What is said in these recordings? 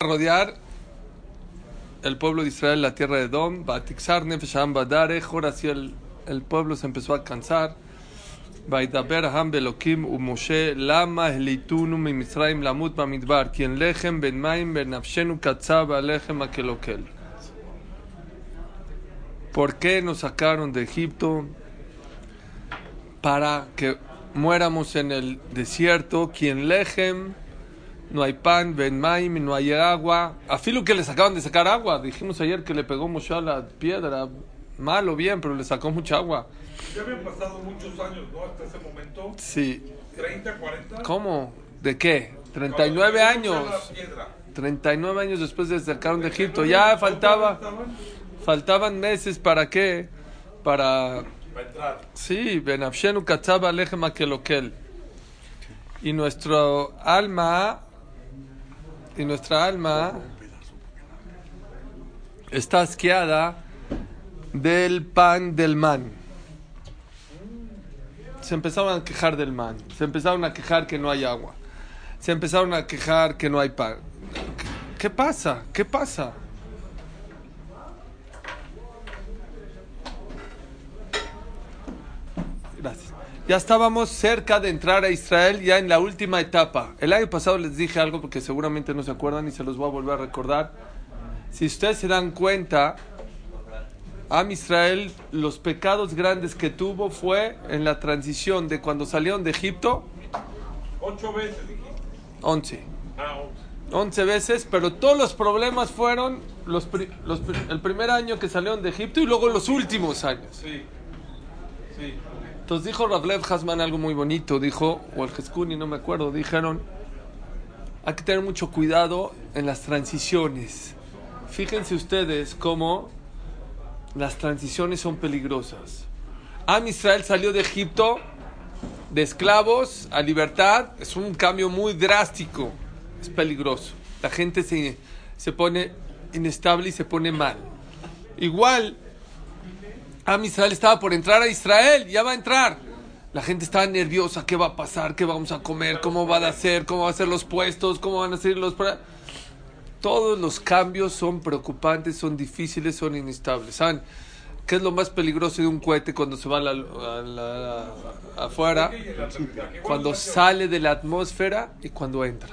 rodear el pueblo de Israel la tierra de Dom, Batixar Nefesham Badare, ahora sí el, el pueblo se empezó a cansar. Vaidaber Ham Belokim u Moshe Lama Elitunu mi Misraim Lamut Bamidbar quien lechem ben maim ben nafshenu katzab alechem akelokel. ¿Por qué nos sacaron de Egipto? Para que muéramos en el desierto. Quien lechem no hay pan, ben maim, no hay agua. A Filo que le sacaban de sacar agua. Dijimos ayer que le pegó Moshe a la piedra. Mal o bien, pero le sacó mucha agua. Ya habían pasado muchos años, ¿no? Hasta ese momento. Sí. 30, 40. ¿Cómo? ¿De qué? 39 Cuando años. la piedra. 39 años después de sacaron de Egipto. Ya faltaba, faltaban meses para qué? Para Para entrar. Sí, Benafshenu Katzaba Lechem Akelokel. Y nuestro alma, y nuestra alma está asqueada del pan del man. Se empezaron a quejar del man, se empezaron a quejar que no hay agua, se empezaron a quejar que no hay pan. ¿Qué pasa? ¿Qué pasa? Ya estábamos cerca de entrar a Israel, ya en la última etapa. El año pasado les dije algo porque seguramente no se acuerdan y se los voy a volver a recordar. Si ustedes se dan cuenta, Am Israel, los pecados grandes que tuvo fue en la transición de cuando salieron de Egipto, Ocho veces dijiste. 11. Ah, once. 11 veces, pero todos los problemas fueron los, pri- los pri- el primer año que salieron de Egipto y luego los últimos años. Sí. Sí. Entonces dijo Ravlev Hasman algo muy bonito, dijo, o el Jeskuni, no me acuerdo, dijeron, hay que tener mucho cuidado en las transiciones. Fíjense ustedes cómo las transiciones son peligrosas. Am Israel salió de Egipto de esclavos a libertad, es un cambio muy drástico, es peligroso. La gente se, se pone inestable y se pone mal. Igual, Am Israel estaba por entrar a Israel, ya va a entrar. La gente estaba nerviosa, ¿qué va a pasar? ¿Qué vamos a comer? ¿Cómo van a ser? ¿Cómo van a ser los puestos? ¿Cómo van a ser los... pra-?" Todos los cambios son preocupantes, son difíciles, son inestables. ¿Saben qué es lo más peligroso de un cohete cuando se va a la- afuera? Cuando sale de la atmósfera y cuando entra.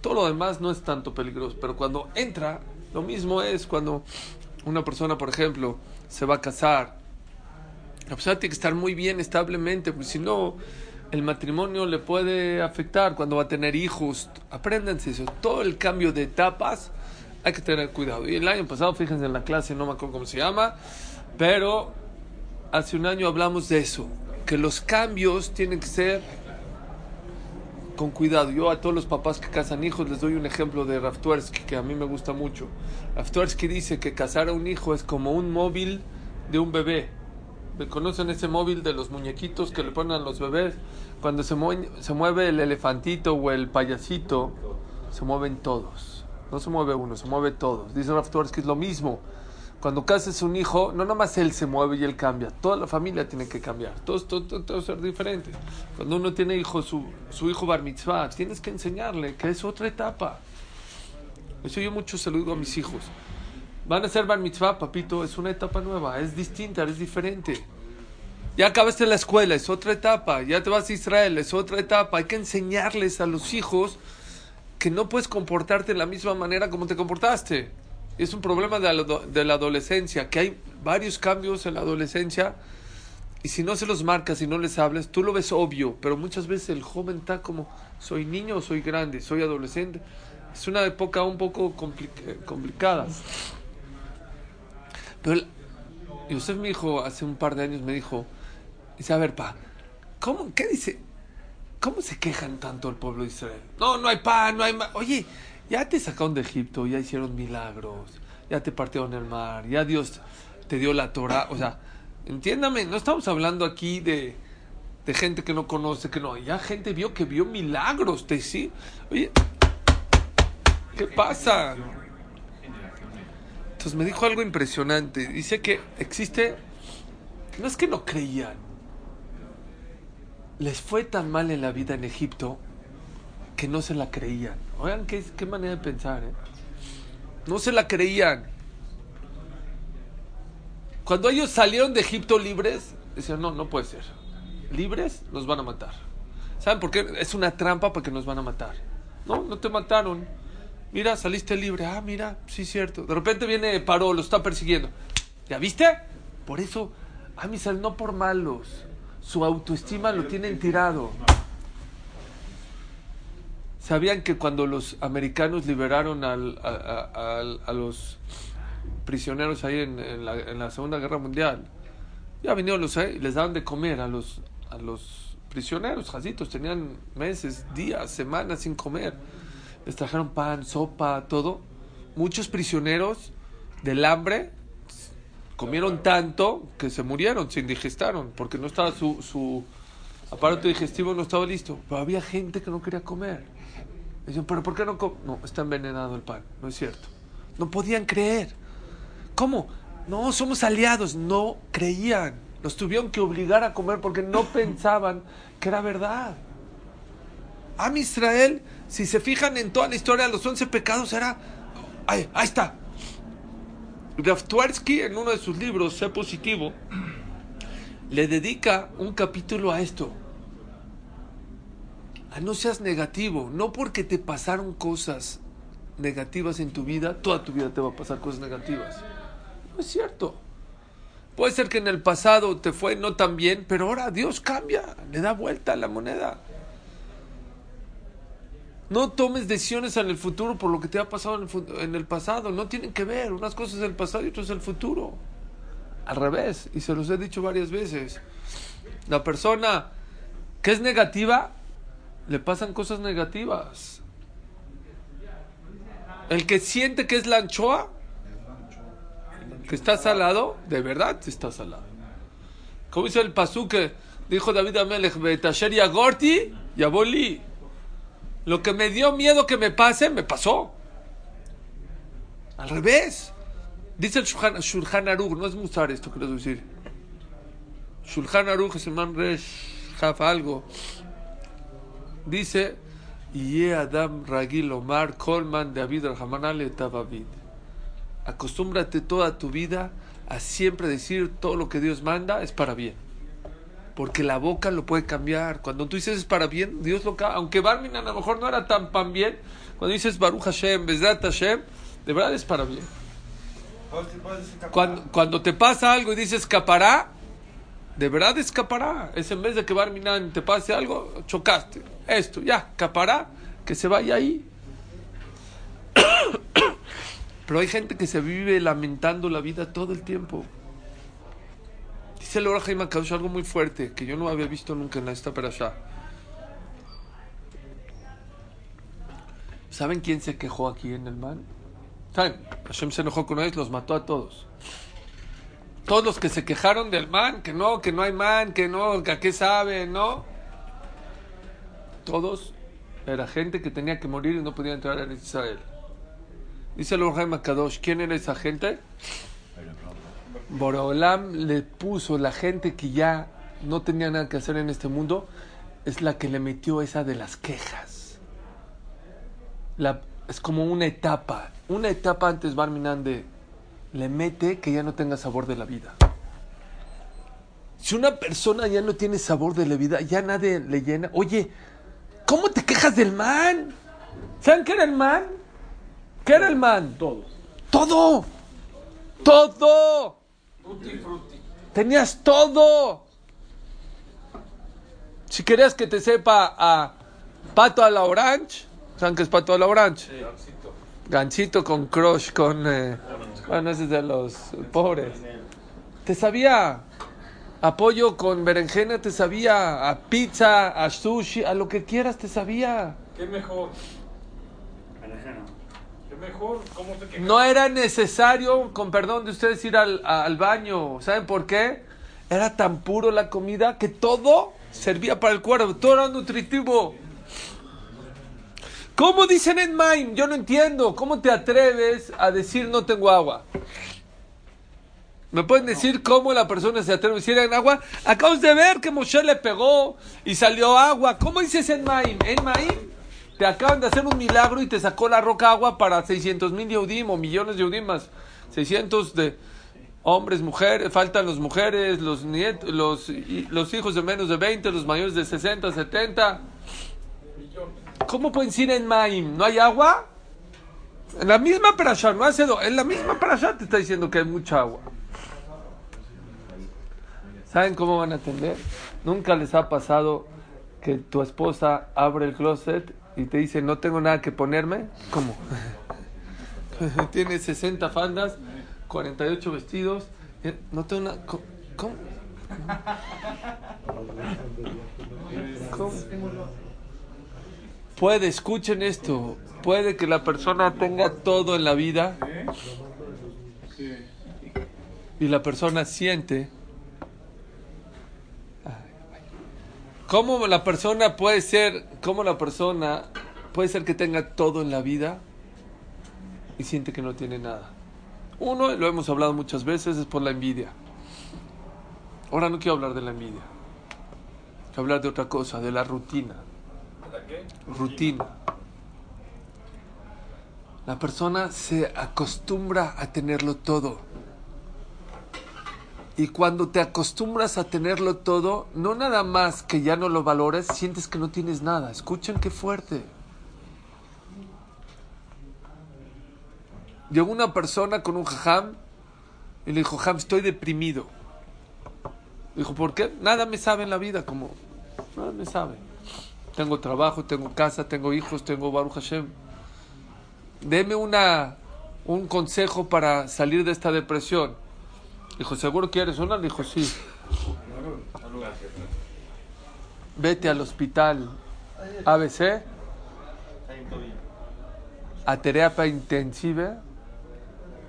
Todo lo demás no es tanto peligroso, pero cuando entra, lo mismo es cuando una persona, por ejemplo, se va a casar. La persona tiene que estar muy bien establemente, porque si no, el matrimonio le puede afectar cuando va a tener hijos. Apréndanse eso. Todo el cambio de etapas hay que tener cuidado. Y el año pasado, fíjense en la clase, no me acuerdo cómo se llama, pero hace un año hablamos de eso, que los cambios tienen que ser con cuidado. Yo a todos los papás que casan hijos les doy un ejemplo de Raftuersky que a mí me gusta mucho. Raftuersky dice que casar a un hijo es como un móvil de un bebé. ¿Conocen ese móvil de los muñequitos que le ponen a los bebés? Cuando se mueve el elefantito o el payasito, se mueven todos. No se mueve uno, se mueve todos. Dice Raftuersky es lo mismo. Cuando cases un hijo, no nomás él se mueve y él cambia, toda la familia tiene que cambiar, todos, todos, todos, todos ser diferentes. Cuando uno tiene hijo, su, su hijo bar mitzvah, tienes que enseñarle que es otra etapa. Eso yo mucho se lo digo a mis hijos. Van a ser bar mitzvah, papito, es una etapa nueva, es distinta, es diferente. Ya acabaste la escuela, es otra etapa. Ya te vas a Israel, es otra etapa. Hay que enseñarles a los hijos que no puedes comportarte de la misma manera como te comportaste. Es un problema de la, de la adolescencia, que hay varios cambios en la adolescencia y si no se los marcas y no les hablas, tú lo ves obvio, pero muchas veces el joven está como, soy niño o soy grande, soy adolescente. Es una época un poco compli- eh, complicada. Pero el- Yosef me dijo, hace un par de años me dijo, dice, a ver, pa, ¿cómo, qué dice? ¿Cómo se quejan tanto el pueblo de Israel? No, no hay pan, no hay Oye, ya te sacaron de Egipto, ya hicieron milagros, ya te partieron el mar, ya Dios te dio la Torah. O sea, entiéndame, no estamos hablando aquí de, de gente que no conoce, que no. Ya gente vio que vio milagros, te sí. Oye, ¿qué pasa? Entonces me dijo algo impresionante. Dice que existe. No es que no creían. Les fue tan mal en la vida en Egipto que no se la creían. Oigan, qué, qué manera de pensar, ¿eh? No se la creían. Cuando ellos salieron de Egipto libres, decían, no, no puede ser. Libres nos van a matar. ¿Saben por qué? Es una trampa porque nos van a matar. No, no te mataron. Mira, saliste libre. Ah, mira, sí, cierto. De repente viene Paró, lo está persiguiendo. ¿Ya viste? Por eso, a Misal, no por malos. Su autoestima lo tienen tirado. ¿Sabían que cuando los americanos liberaron a, los prisioneros ahí en, la, en la Segunda Guerra Mundial, ya vinieron los ahí y les daban de comer a los, a los prisioneros, jazitos, tenían meses, días, semanas sin comer. Les trajeron pan, sopa, todo. Muchos prisioneros del hambre comieron tanto que se murieron, se indigestaron, porque no estaba su, su aparato digestivo no estaba listo. Pero había gente que no quería comer. Pero ¿por qué no come? No, está envenenado el pan, no es cierto. No podían creer. ¿Cómo? No, somos aliados. No creían. Los tuvieron que obligar a comer porque no pensaban que era verdad. Am Israel, si se fijan en toda la historia, los 11 pecados era... Ahí, ahí está. Rav Tversky, en uno de sus libros, Sé Positivo, le dedica un capítulo a esto. A no seas negativo. No porque te pasaron cosas negativas en tu vida, toda tu vida te va a pasar cosas negativas. No es cierto. Puede ser que en el pasado te fue no tan bien, pero ahora Dios cambia, le da vuelta a la moneda. No tomes decisiones en el futuro por lo que te ha pasado en el, en el pasado. No tienen que ver. Unas cosas del pasado y otras del futuro. Al revés. Y se los he dicho varias veces. La persona que es negativa, le pasan cosas negativas. El que siente que es la anchoa, que está salado, de verdad está salado. Como dice el pasú que dijo David Amelech, Betasher y Agorti y Aboli. Lo que me dio miedo que me pase, me pasó. Al revés. Dice el Shulchan, Aruch, no es Musar esto quiero decir. Shulchan Aruch es el man Resh, algo. Dice, Ye Adam Ragil Omar Colman David Rahamanale Tabavid. Acostúmbrate toda tu vida a siempre decir todo lo que Dios manda es para bien. Porque la boca lo puede cambiar. Cuando tú dices es para bien, Dios lo cambia. Aunque Barmin a lo mejor no era tan pan bien, cuando dices Baruch Hashem, Bezrat Hashem, de verdad es para bien. Cuando, cuando te pasa algo y dices capará, de verdad escapará. Es en vez de que Barminan te pase algo, chocaste. Esto, ya, capará, que se vaya ahí. Pero hay gente que se vive lamentando la vida todo el tiempo. Dice el Jaime Akadosh algo muy fuerte que yo no había visto nunca en esta perashá. ¿Saben quién se quejó aquí en el man? ¿Saben? Hashem se enojó con ellos, los mató a todos. Todos los que se quejaron del man, que no, que no hay man, que no, que a qué sabe, ¿no? Todos era gente que tenía que morir y no podía entrar en Israel. Dice el Jaime Akadosh, ¿quién era esa gente? Boreolam le puso la gente que ya no tenía nada que hacer en este mundo, es la que le metió esa de las quejas. Es como una etapa, una etapa antes Barminan de le mete que ya no tenga sabor de la vida. Si una persona ya no tiene sabor de la vida, ya nadie le llena. Oye, ¿cómo te quejas del man? ¿Saben qué era el man? ¿Qué era el man? Todo. Todo. Todo. Tenías todo. Si querías que te sepa a pato a la orange, ¿saben qué es pato a la orange? Gancito. Gancito con crush, con... eh, bueno, ese es de los pobres. Te sabía a pollo con berenjena, te sabía a pizza, a sushi, a lo que quieras te sabía. ¿Qué mejor? ¿Qué mejor? ¿Cómo te? No era necesario, con perdón de ustedes, ir al, a- al baño. ¿Saben por qué? Era tan puro la comida que todo servía para el cuerpo, todo era nutritivo. ¿Cómo dicen en Maim? Yo no entiendo. ¿Cómo te atreves a decir no tengo agua? ¿Me pueden decir cómo la persona se atreve a decir en agua? Acabamos de ver que Moshe le pegó y salió agua. ¿Cómo dices en Maim? En Maim Te acaban de hacer un milagro y te sacó la roca agua para 600 mil Yehudim o millones de Yehudim más. 600 de hombres, mujeres, faltan las mujeres, los, nietos, los, los hijos de menos de 20, los mayores de 60, 70. ¿Cómo pueden ir en Maim? ¿No hay agua? En la misma parasha, no hace do, en la misma parasha te está diciendo que hay mucha agua. ¿Saben cómo van a atender? Nunca les ha pasado que tu esposa abre el closet y te dice, no tengo nada que ponerme. ¿Cómo? Tiene 60 faldas, 48 vestidos. No tengo nada. ¿Cómo? ¿Cómo? Puede, escuchen esto. Puede que la persona tenga todo en la vida y la persona siente. ¿Cómo la persona puede ser, cómo la persona puede ser que tenga todo en la vida y siente que no tiene nada? Uno, lo hemos hablado muchas veces, es por la envidia. Ahora no quiero hablar de la envidia. Quiero hablar de otra cosa, de la rutina. Rutina. La persona se acostumbra a tenerlo todo. Y cuando te acostumbras a tenerlo todo, no nada más que ya no lo valores, sientes que no tienes nada. Escuchen qué fuerte. Llegó una persona con un jajam y le dijo, jajam, estoy deprimido. Dijo, ¿por qué? Nada me sabe en la vida, como, nada me sabe. Tengo trabajo, tengo casa, tengo hijos, tengo Baruch Hashem. Deme una, un consejo para salir de esta depresión. Dijo, ¿seguro quieres una? Dijo, sí. Vete al hospital ABC a terapia intensiva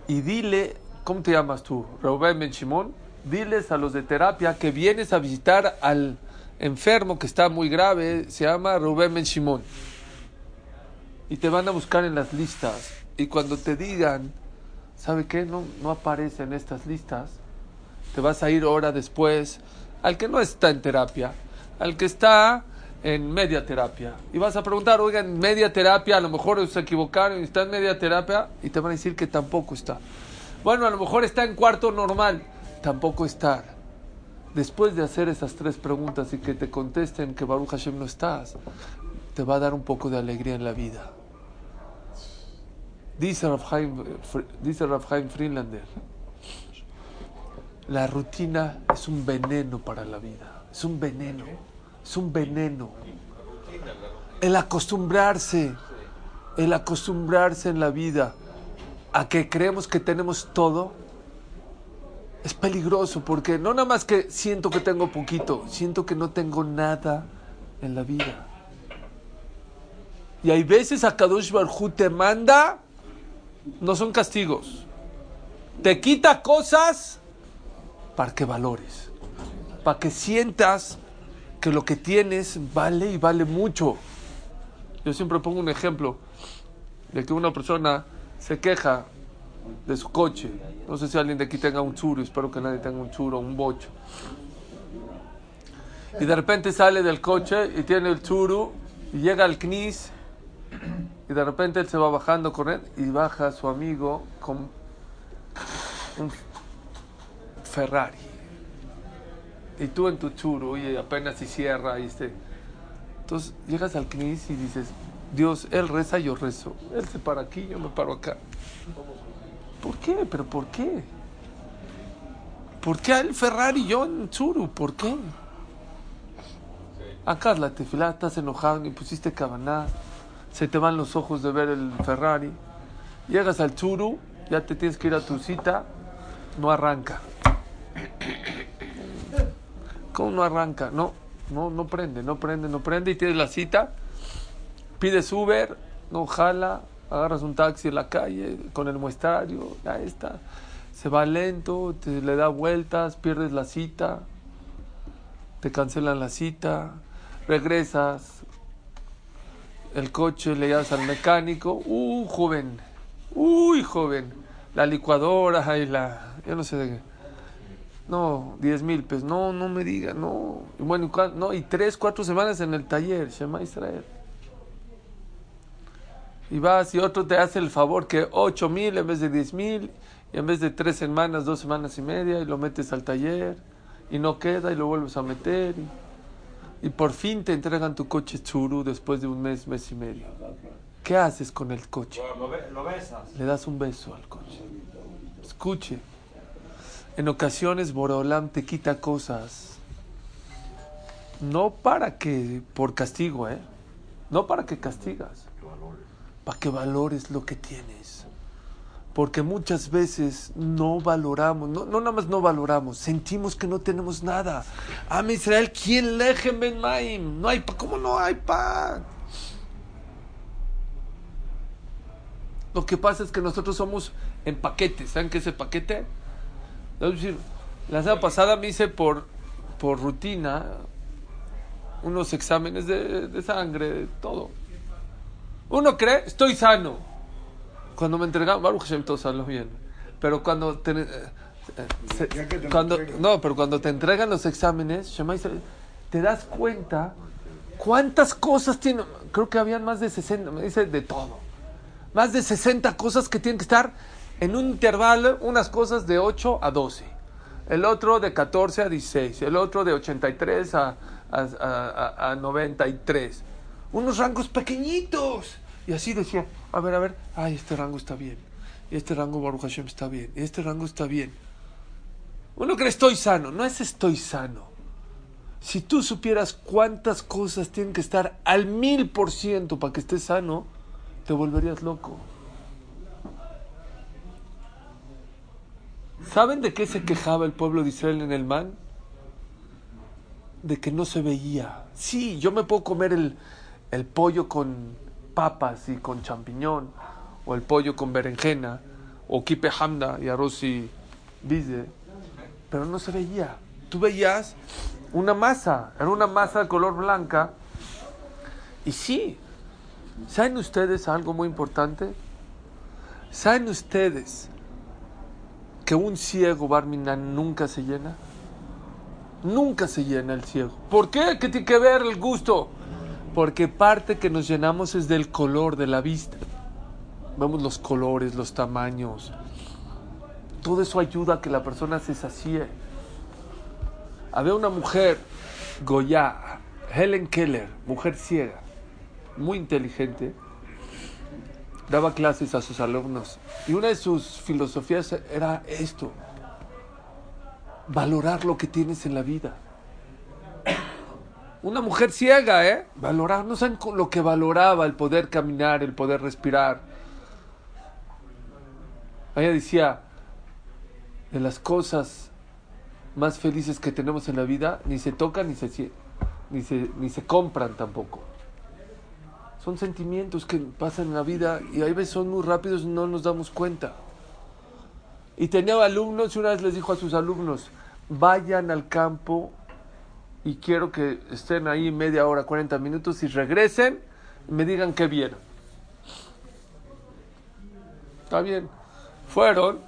y dile, ¿cómo te llamas tú? Rubén Ben Shimon. Diles a los de terapia que vienes a visitar al enfermo que está muy grave, se llama Rubén Ben Shimon. Y te van a buscar en las listas. Y cuando te digan, ¿sabe qué? No, no aparece en estas listas. Te vas a ir hora después al que no está en terapia, al que está en media terapia. Y vas a preguntar, oigan, media terapia, a lo mejor se equivocaron está en media terapia, y te van a decir que tampoco está. Bueno, a lo mejor está en cuarto normal, tampoco está. Después de hacer esas tres preguntas y que te contesten que Baruch Hashem no estás, te va a dar un poco de alegría en la vida. Dice Rav Chaim, dice Rav Chaim Friedlander, la rutina es un veneno para la vida, es un veneno, es un veneno. El acostumbrarse, el acostumbrarse en la vida a que creemos que tenemos todo, es peligroso porque no nada más que siento que tengo poquito, siento que no tengo nada en la vida. Y hay veces a Kadosh Barhu te manda, no son castigos, te quita cosas para que valores, para que sientas que lo que tienes vale y vale mucho. Yo siempre pongo un ejemplo de que una persona se queja de su coche. No sé si alguien de aquí tenga un churo, espero que nadie tenga un churo, un bocho. Y de repente sale del coche y tiene el churo y llega al CNIS y de repente él se va bajando con él y baja su amigo con un Ferrari. Y tú en tu churo, y apenas si cierra y este. Entonces llegas al CNIS y dices, Dios, él reza, yo rezo. Él se para aquí, yo me paro acá. ¿Por qué? ¿Pero por qué? ¿Por qué el Ferrari y yo en Churu? ¿Por qué? Acá la tefilá, estás enojado y pusiste cabaná, se te van los ojos de ver el Ferrari. Llegas al Churu, ya te tienes que ir a tu cita, no arranca. ¿Cómo no arranca? No, no, no prende, no prende, no prende y tienes la cita, pides Uber, no jala, agarras un taxi en la calle con el muestrario, ya está, se va lento, le da vueltas, pierdes la cita, te cancelan la cita, regresas, el coche le das al mecánico, uh, joven, uy, joven, la licuadora y la, yo no sé de qué. No, 10 mil pesos. No, no me diga, no. Y bueno, no, y tres, cuatro semanas en el taller, Shema Israel. Y vas y otro te hace el favor que 8 mil en vez de 10 mil, y en vez de tres semanas, dos semanas y media, y lo metes al taller, y no queda, y lo vuelves a meter. Y, y por fin te entregan tu coche churu después de un mes, mes y medio. ¿Qué haces con el coche? Lo besas. Le das un beso al coche. Escuche. En ocasiones Borolam te quita cosas. No para que, por castigo, ¿eh? No para que castigas. Para que valores lo que tienes. Porque muchas veces no valoramos, no, no nada más no valoramos, sentimos que no tenemos nada. Am Israel, ¿quién lejem ben maim? No hay pan. ¿Cómo no hay pan? Lo que pasa es que nosotros somos en paquetes. ¿Saben qué es el paquete? La semana pasada me hice por, por rutina unos exámenes de, de sangre, de todo. Uno cree, estoy sano. Cuando me entregaron, Baruch Hashem, todo salió bien. Pero cuando te, eh, se- te cuando, no, pero cuando te entregan los exámenes, te das cuenta cuántas cosas tiene. Creo que habían más de 60, me dice de todo. Más de 60 cosas que tienen que estar en un intervalo, unas cosas de 8 a 12, el otro de 14 a 16, el otro de 83 a, a, a- a- a 93. Unos rangos pequeñitos. Y así decía, a ver, a ver, ay, este rango está bien. Este rango Baruch Hashem está bien. Este rango está bien. Uno cree estoy sano, no es estoy sano. Si tú supieras cuántas cosas tienen que estar al mil por ciento para que estés sano, te volverías loco. ¿Saben de qué se quejaba el pueblo de Israel en el man? De que no se veía. Sí, yo me puedo comer el, el pollo con papas y con champiñón, o el pollo con berenjena, o kipe hamda y arroz y bize, pero no se veía. Tú veías una masa, era una masa de color blanca, y sí, ¿saben ustedes algo muy importante? ¿Saben ustedes que un ciego Barminan nunca se llena? Nunca se llena el ciego. ¿Por qué? ¿Qué tiene que ver el gusto? Porque parte que nos llenamos es del color de la vista. Vemos los colores, los tamaños. Todo eso ayuda a que la persona se sacie. Había una mujer, Goya, Helen Keller, mujer ciega, muy inteligente, daba clases a sus alumnos. Y una de sus filosofías era esto, valorar lo que tienes en la vida. Una mujer ciega, ¿eh? Valorar, no saben lo que valoraba, el poder caminar, el poder respirar. Ella decía, de las cosas más felices que tenemos en la vida, ni se tocan ni se, ni se, ni se compran tampoco. Son sentimientos que pasan en la vida y a veces son muy rápidos y no nos damos cuenta. Y tenía alumnos y una vez les dijo a sus alumnos, vayan al campo y quiero que estén ahí media hora, 40 minutos y regresen y me digan qué vieron. Está bien. Fueron,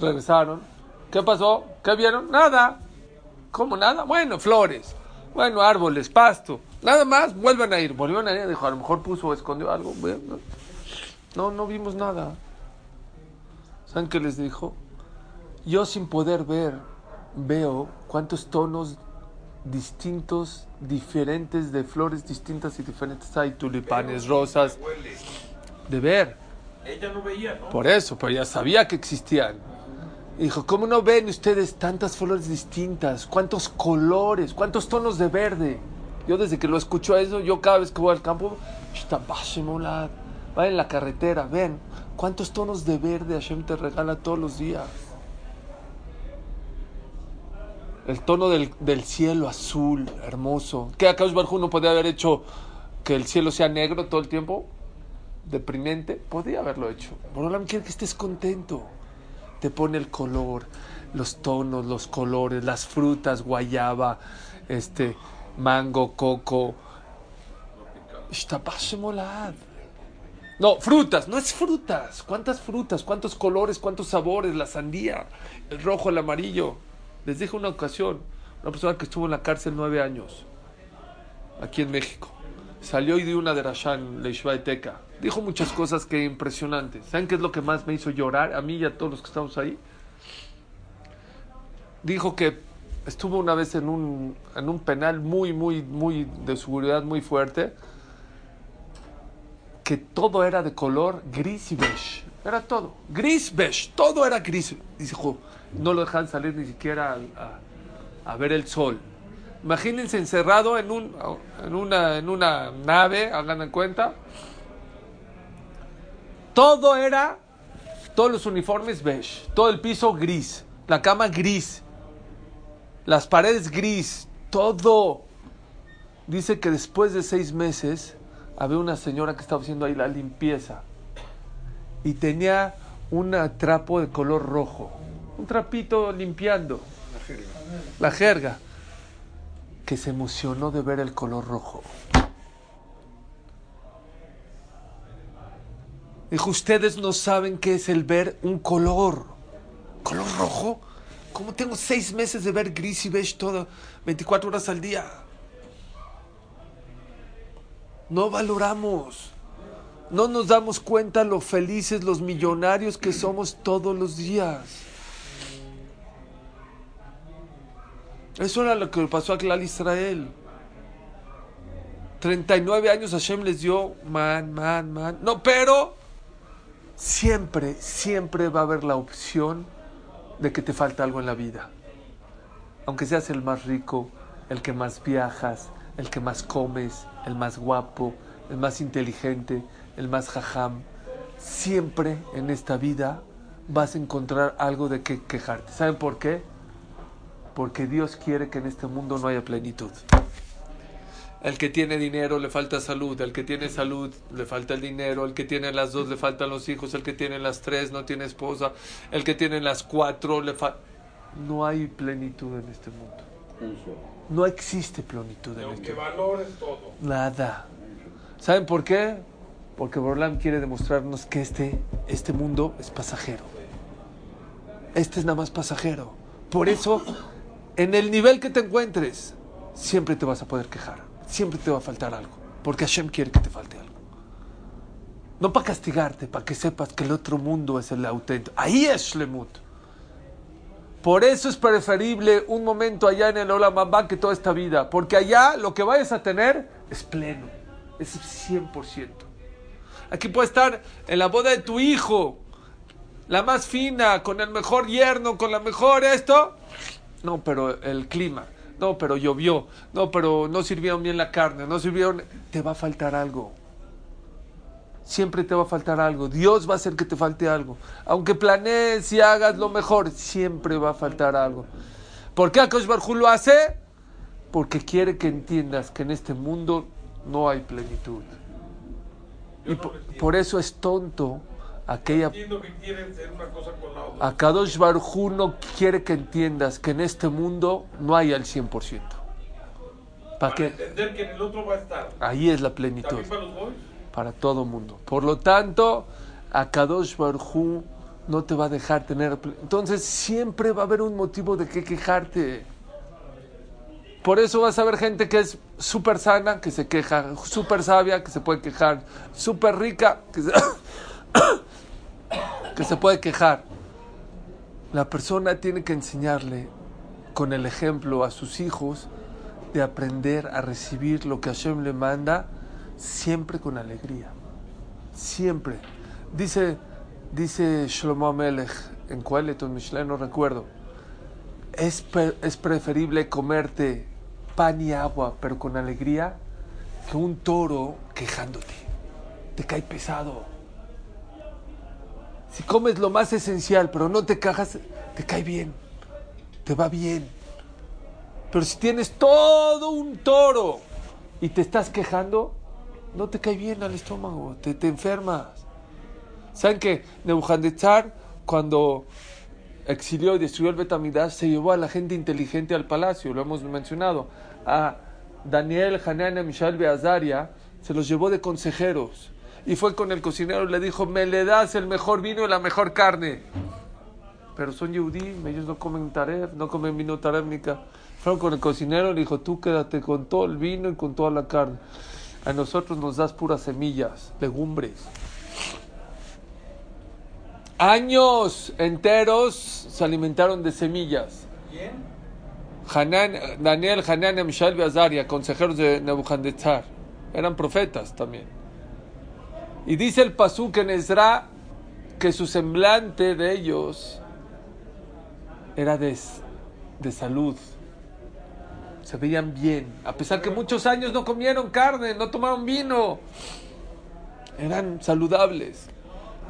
regresaron. ¿Qué pasó? ¿Qué vieron? Nada. ¿Cómo nada? Bueno, flores. Bueno, árboles, pasto. Nada más, vuelvan a ir. Volvieron a ir. Dijo, a lo mejor puso o escondió algo. No, no vimos nada. ¿Saben qué les dijo? Yo sin poder ver, veo cuántos tonos distintos, diferentes, de flores distintas y diferentes hay. Tulipanes, rosas. De ver. Ella no veía, ¿no? Por eso, pero ya sabía que existían. Y dijo, ¿cómo no ven ustedes tantas flores distintas? ¿Cuántos colores? ¿Cuántos tonos de verde? Yo desde que lo escucho eso, yo cada vez que voy al campo, va en la carretera, ven, ¿cuántos tonos de verde Hashem te regala todos los días? El tono del, del cielo azul, hermoso. ¿Qué acá Barjú no podía haber hecho que el cielo sea negro todo el tiempo? deprimente, podría haberlo hecho. Borolam quiere que estés contento. Te pone el color, los tonos, los colores, las frutas, guayaba, este, mango, coco. Ishtapashemolad. No, frutas, no es frutas. ¿Cuántas frutas? ¿Cuántos colores? ¿Cuántos sabores? La sandía, el rojo, el amarillo. Les dije una ocasión, una persona que estuvo en la cárcel nueve años, aquí en México. salió y dio una de Rashan, Leishvaeteca. Dijo muchas cosas que impresionantes. ¿Saben qué es lo que más me hizo llorar a mí y a todos los que estamos ahí? Dijo que estuvo una vez en un, en un penal muy, muy, muy de seguridad muy fuerte, que todo era de color gris y beige. Era todo. Gris, beige. Todo era gris. Dijo, no lo dejan salir ni siquiera a, a ver el sol. Imagínense encerrado en, un, en, una, en una nave, hagan en cuenta. Todo era, todos los uniformes beige, todo el piso gris, la cama gris, las paredes gris, todo. Dice que después de seis meses había una señora que estaba haciendo ahí la limpieza y tenía un trapo de color rojo, un trapito limpiando, La jerga. la jerga, que se emocionó de ver el color rojo. Dijo, ustedes no saben qué es el ver un color. ¿Color rojo? ¿Cómo tengo seis meses de ver gris y beige todo, 24 horas al día? No valoramos. No nos damos cuenta lo felices, los millonarios que somos todos los días. Eso era lo que le pasó a Clal Israel. 39 años Hashem les dio, man, man, man. No, pero siempre, siempre va a haber la opción de que te falta algo en la vida. Aunque seas el más rico, el que más viajas, el que más comes, el más guapo, el más inteligente, el más jajam, siempre en esta vida vas a encontrar algo de que quejarte. ¿Saben por qué? Porque Dios quiere que en este mundo no haya plenitud. El que tiene dinero le falta salud, el que tiene salud le falta el dinero, el que tiene las dos le faltan los hijos, el que tiene las tres no tiene esposa, el que tiene las cuatro le falta... No hay plenitud en este mundo. No existe plenitud en este mundo. valores todo. Nada. ¿Saben por qué? Porque Borlam quiere demostrarnos que este, este mundo es pasajero. Este es nada más pasajero. Por eso, en el nivel que te encuentres, siempre te vas a poder quejar. Siempre te va a faltar algo. Porque Hashem quiere que te falte algo. No para castigarte, para que sepas que el otro mundo es el auténtico. Ahí es Shlemut. Por eso es preferible un momento allá en el Olam Abba que toda esta vida. Porque allá lo que vayas a tener es pleno. Es 100%. Aquí puede estar en la boda de tu hijo. La más fina, con el mejor yerno, con la mejor esto. No, pero el clima. No, pero llovió. No, pero no sirvieron bien la carne. No sirvieron... Te va a faltar algo. Siempre te va a faltar algo. Dios va a hacer que te falte algo. Aunque planees y hagas lo mejor, siempre va a faltar algo. ¿Por qué Akash Barjú lo hace? Porque quiere que entiendas que en este mundo no hay plenitud. Y no por, eso es tonto aquella... Entiendo que ser una cosa con la otra. Akadosh Barjú no quiere que entiendas que en este mundo no hay al 100%. ¿Para Para qué? entender que en el otro va a estar. Ahí es la plenitud. Para los para todo mundo. Por lo tanto, Akadosh Barjú no te va a dejar tener. Entonces, siempre va a haber un motivo de qué quejarte. Por eso vas a ver gente que es súper sana, que se queja, súper sabia, que se puede quejar, súper rica, que se, puede quejar. La persona tiene que enseñarle con el ejemplo a sus hijos de aprender a recibir lo que Hashem le manda siempre con alegría. Siempre. Dice, dice Shlomo Amelech en Coelet o Mishlei, no recuerdo. Es, es preferible comerte pan y agua, pero con alegría, que un toro quejándote. Te cae pesado. Si comes lo más esencial, pero no te cajas, te cae bien. Te va bien. Pero si tienes todo un toro y te estás quejando, no te cae bien al estómago, te, te enfermas. ¿Saben que Nebuchadnezzar, cuando exilió y destruyó el Betamidash, se llevó a la gente inteligente al palacio? Lo hemos mencionado. A Daniel, Hanania, Mishael, Beazaria, se los llevó de consejeros. Y fue con el cocinero y le dijo, me le das el mejor vino y la mejor carne. Pero son yudí, ellos no comen taref, no comen vino taref ni ca- Fueron con el cocinero y le dijo, tú quédate con todo el vino y con toda la carne. A nosotros nos das puras semillas, legumbres. Años enteros se alimentaron de semillas. ¿Quién? Hanan, Daniel, Hanan, Mishael y Azaria, consejeros de Nebuchadnezzar, eran profetas también. Y dice el Pasuk en Ezra que su semblante de ellos era de, de salud. Se veían bien, a pesar que muchos años no comieron carne, no tomaron vino. Eran saludables.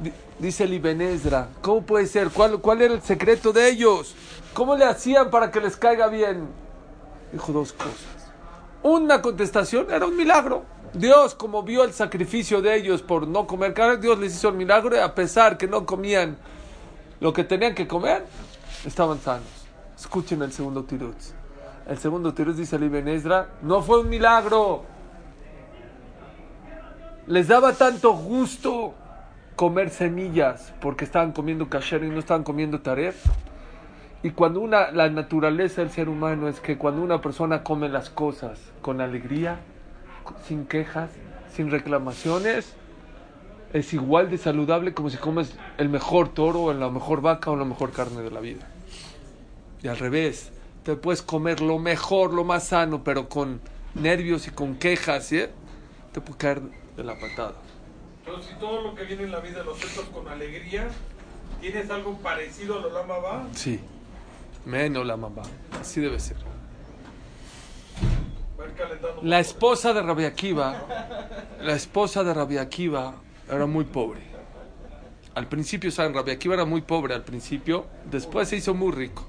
Di- Dice el Ibn Ezra, ¿cómo puede ser? ¿Cuál, ¿Cuál era el secreto de ellos? ¿Cómo le hacían para que les caiga bien? Dijo dos cosas. Una contestación era un milagro. Dios, como vio el sacrificio de ellos por no comer carne, Dios les hizo el milagro y a pesar que no comían lo que tenían que comer, estaban sanos. Escuchen el segundo tirutz. El segundo tirutz dice el Ibn Ezra, no fue un milagro. Les daba tanto gusto comer semillas porque estaban comiendo kasher y no estaban comiendo taref. Y cuando una, la naturaleza del ser humano es que cuando una persona come las cosas con alegría, sin quejas, sin reclamaciones, es igual de saludable como si comes el mejor toro, o la mejor vaca o la mejor carne de la vida. Y al revés, te puedes comer lo mejor, lo más sano, pero con nervios y con quejas, ¿sí? te puede caer de la patada. Entonces, si todo lo que viene en la vida lo aceptas con alegría, ¿tienes algo parecido a lo lama va? Sí, así debe ser. La esposa de Rabbi Akiva, la esposa de Rabbi Akiva era muy pobre. Al principio, ¿saben? Rabbi Akiva era muy pobre al principio, después se hizo muy rico.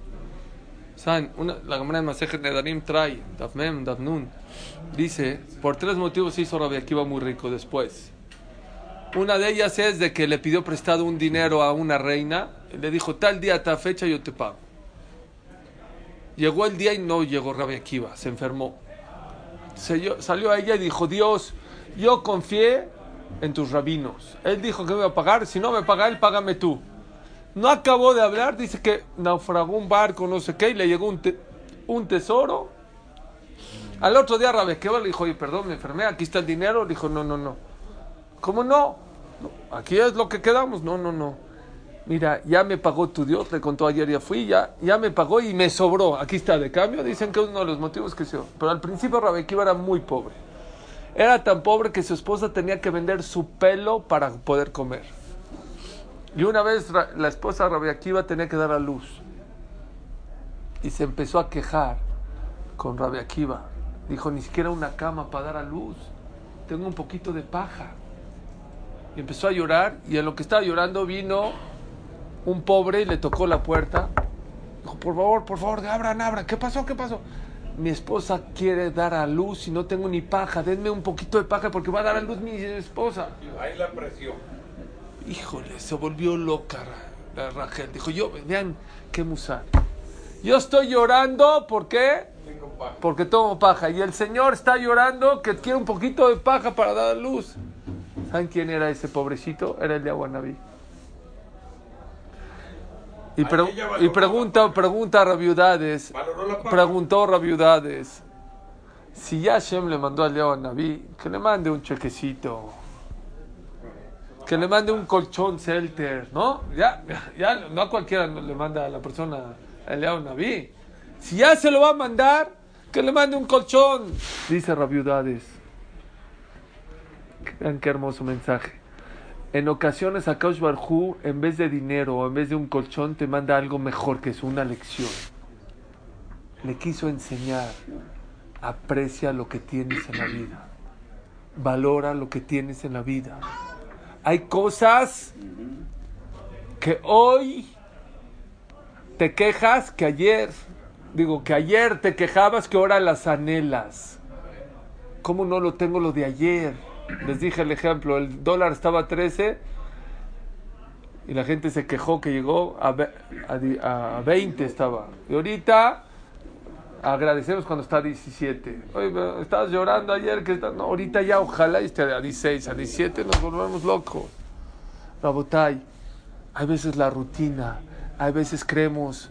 ¿Saben? Una, la Gemara de Masejet Nedarim trae, Davmem, Davnun, dice, por tres motivos se hizo Rabbi Akiva muy rico después. Una de ellas es de que le pidió prestado un dinero a una reina, y le dijo, tal día, tal fecha, yo te pago. Llegó el día y no llegó Rabbi Akiva, se enfermó. Se- salió a ella y dijo, Dios, yo confié en tus rabinos. Él dijo que me iba a pagar, si no me paga él, págame tú. No acabó de hablar, dice que naufragó un barco, no sé qué, y le llegó un, un tesoro. Al otro día Rabequeba le dijo, oye, perdón, me enfermé, aquí está el dinero. Le dijo, no, no, no. ¿Cómo? No, Aquí es lo que quedamos. No, no, no. Mira, ya me pagó tu Dios, le contó ayer, ya fui, ya, ya me pagó y me sobró. Aquí está, de cambio, dicen que uno de los motivos que se... Pero al principio Rabequiva era muy pobre. Era tan pobre que su esposa tenía que vender su pelo para poder comer. Y una vez la esposa de Rabequiva tenía que dar a luz. Y se empezó a quejar con Rabequiva. Dijo, ni siquiera una cama para dar a luz. Tengo un poquito de paja. Y empezó a llorar y en lo que estaba llorando vino un pobre y le tocó la puerta. Dijo, por favor, por favor, abran, abran. ¿Qué pasó? ¿Qué pasó? Mi esposa quiere dar a luz y no tengo ni paja. Denme un poquito de paja porque va a dar a luz mi esposa. Ahí la presión. Híjole, se volvió loca la Rachel. Dijo, yo, vean qué musar. Yo estoy llorando, ¿por qué? Tengo paja. Porque tomo paja. Y el Señor está llorando que quiere un poquito de paja para dar a luz. ¿Saben quién era ese pobrecito? Era el de Aguanabí. Y, pre- y pregunta, pregunta a Rabiudades. Preguntó Rabiudades. Si ya Hashem le mandó al Aguanabí, que le mande un chequecito. Que le mande un colchón Celter, ¿no? Ya, ya no a cualquiera le manda a la persona el Naví. Si ya se lo va a mandar, que le mande un colchón, dice Rabiudades. Vean qué hermoso mensaje. En ocasiones a Kaush Barhu, en vez de dinero o en vez de un colchón, te manda algo mejor que es una lección. Le quiso enseñar. Aprecia lo que tienes en la vida. Valora lo que tienes en la vida. Hay cosas que hoy te quejas que ayer, digo que ayer te quejabas que ahora las anhelas. ¿Cómo no lo tengo lo de ayer? Les dije el ejemplo, el dólar estaba a 13 y la gente se quejó que llegó a, a di- a 20 estaba. Y ahorita agradecemos cuando está a 17. Oye, pero estabas llorando ayer que está- no, ahorita ya ojalá esté a 16, a 17 nos volvemos locos. Rabotay, hay veces la rutina, hay veces creemos,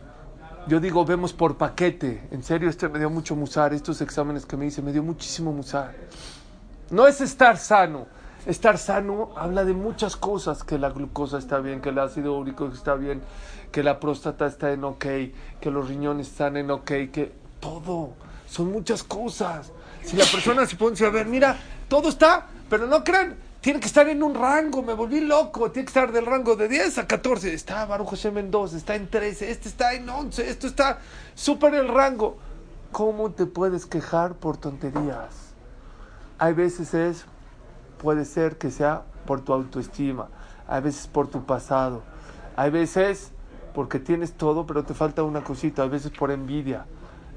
yo digo, vemos por paquete. En serio, este me dio mucho musar, estos exámenes que me hice, me dio muchísimo musar. No es estar sano. Estar sano habla de muchas cosas, que la glucosa está bien, que el ácido úrico está bien, que la próstata está en ok, que los riñones están en ok, que todo. Son muchas cosas. Si la persona se pone a ver, mira, todo está, pero no crean, tiene que estar en un rango, me volví loco, tiene que estar del rango de 10 a 14. Está Baruch Hashem en 2, está en 13, este está en 11, esto está súper el rango. ¿Cómo te puedes quejar por tonterías? Hay veces es, puede ser que sea por tu autoestima, hay veces por tu pasado, hay veces porque tienes todo pero te falta una cosita, hay veces por envidia.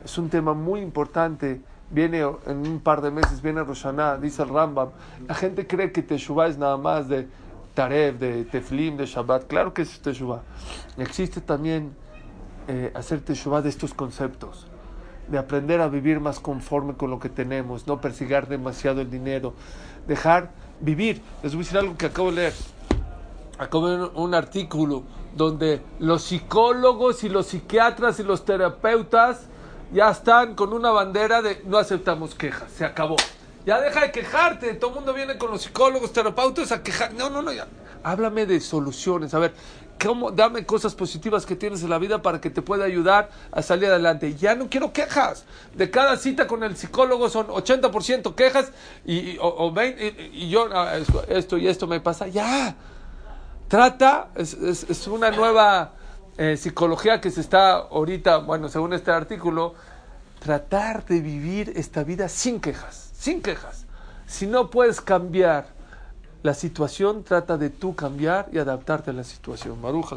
Es un tema muy importante viene en un par de meses, viene Roshaná, dice el Rambam. La gente cree que Teshuvah es nada más de Tarev, de Teflim, de Shabbat. Claro que es Teshuvah. Existe también eh, hacer Teshuvah de estos conceptos, de aprender a vivir más conforme con lo que tenemos, no persigar demasiado el dinero, dejar vivir. Les voy a decir algo que acabo de leer. Acabo de leer un artículo donde los psicólogos y los psiquiatras y los terapeutas ya están con una bandera de no aceptamos quejas, se acabó. Ya deja de quejarte, todo el mundo viene con los psicólogos, terapeutas a quejar. No, no, no, ya. Háblame de soluciones, a ver, ¿cómo, dame cosas positivas que tienes en la vida para que te pueda ayudar a salir adelante. Ya no quiero quejas. De cada cita con el psicólogo son 80% quejas y, o, 20, y, yo, ah, esto y esto me pasa. Ya, trata, es, es una nueva eh, psicología que se está ahorita, bueno, según este artículo, tratar de vivir esta vida sin quejas, sin quejas. Si no puedes cambiar la situación, trata de tú cambiar y adaptarte a la situación. Maruja,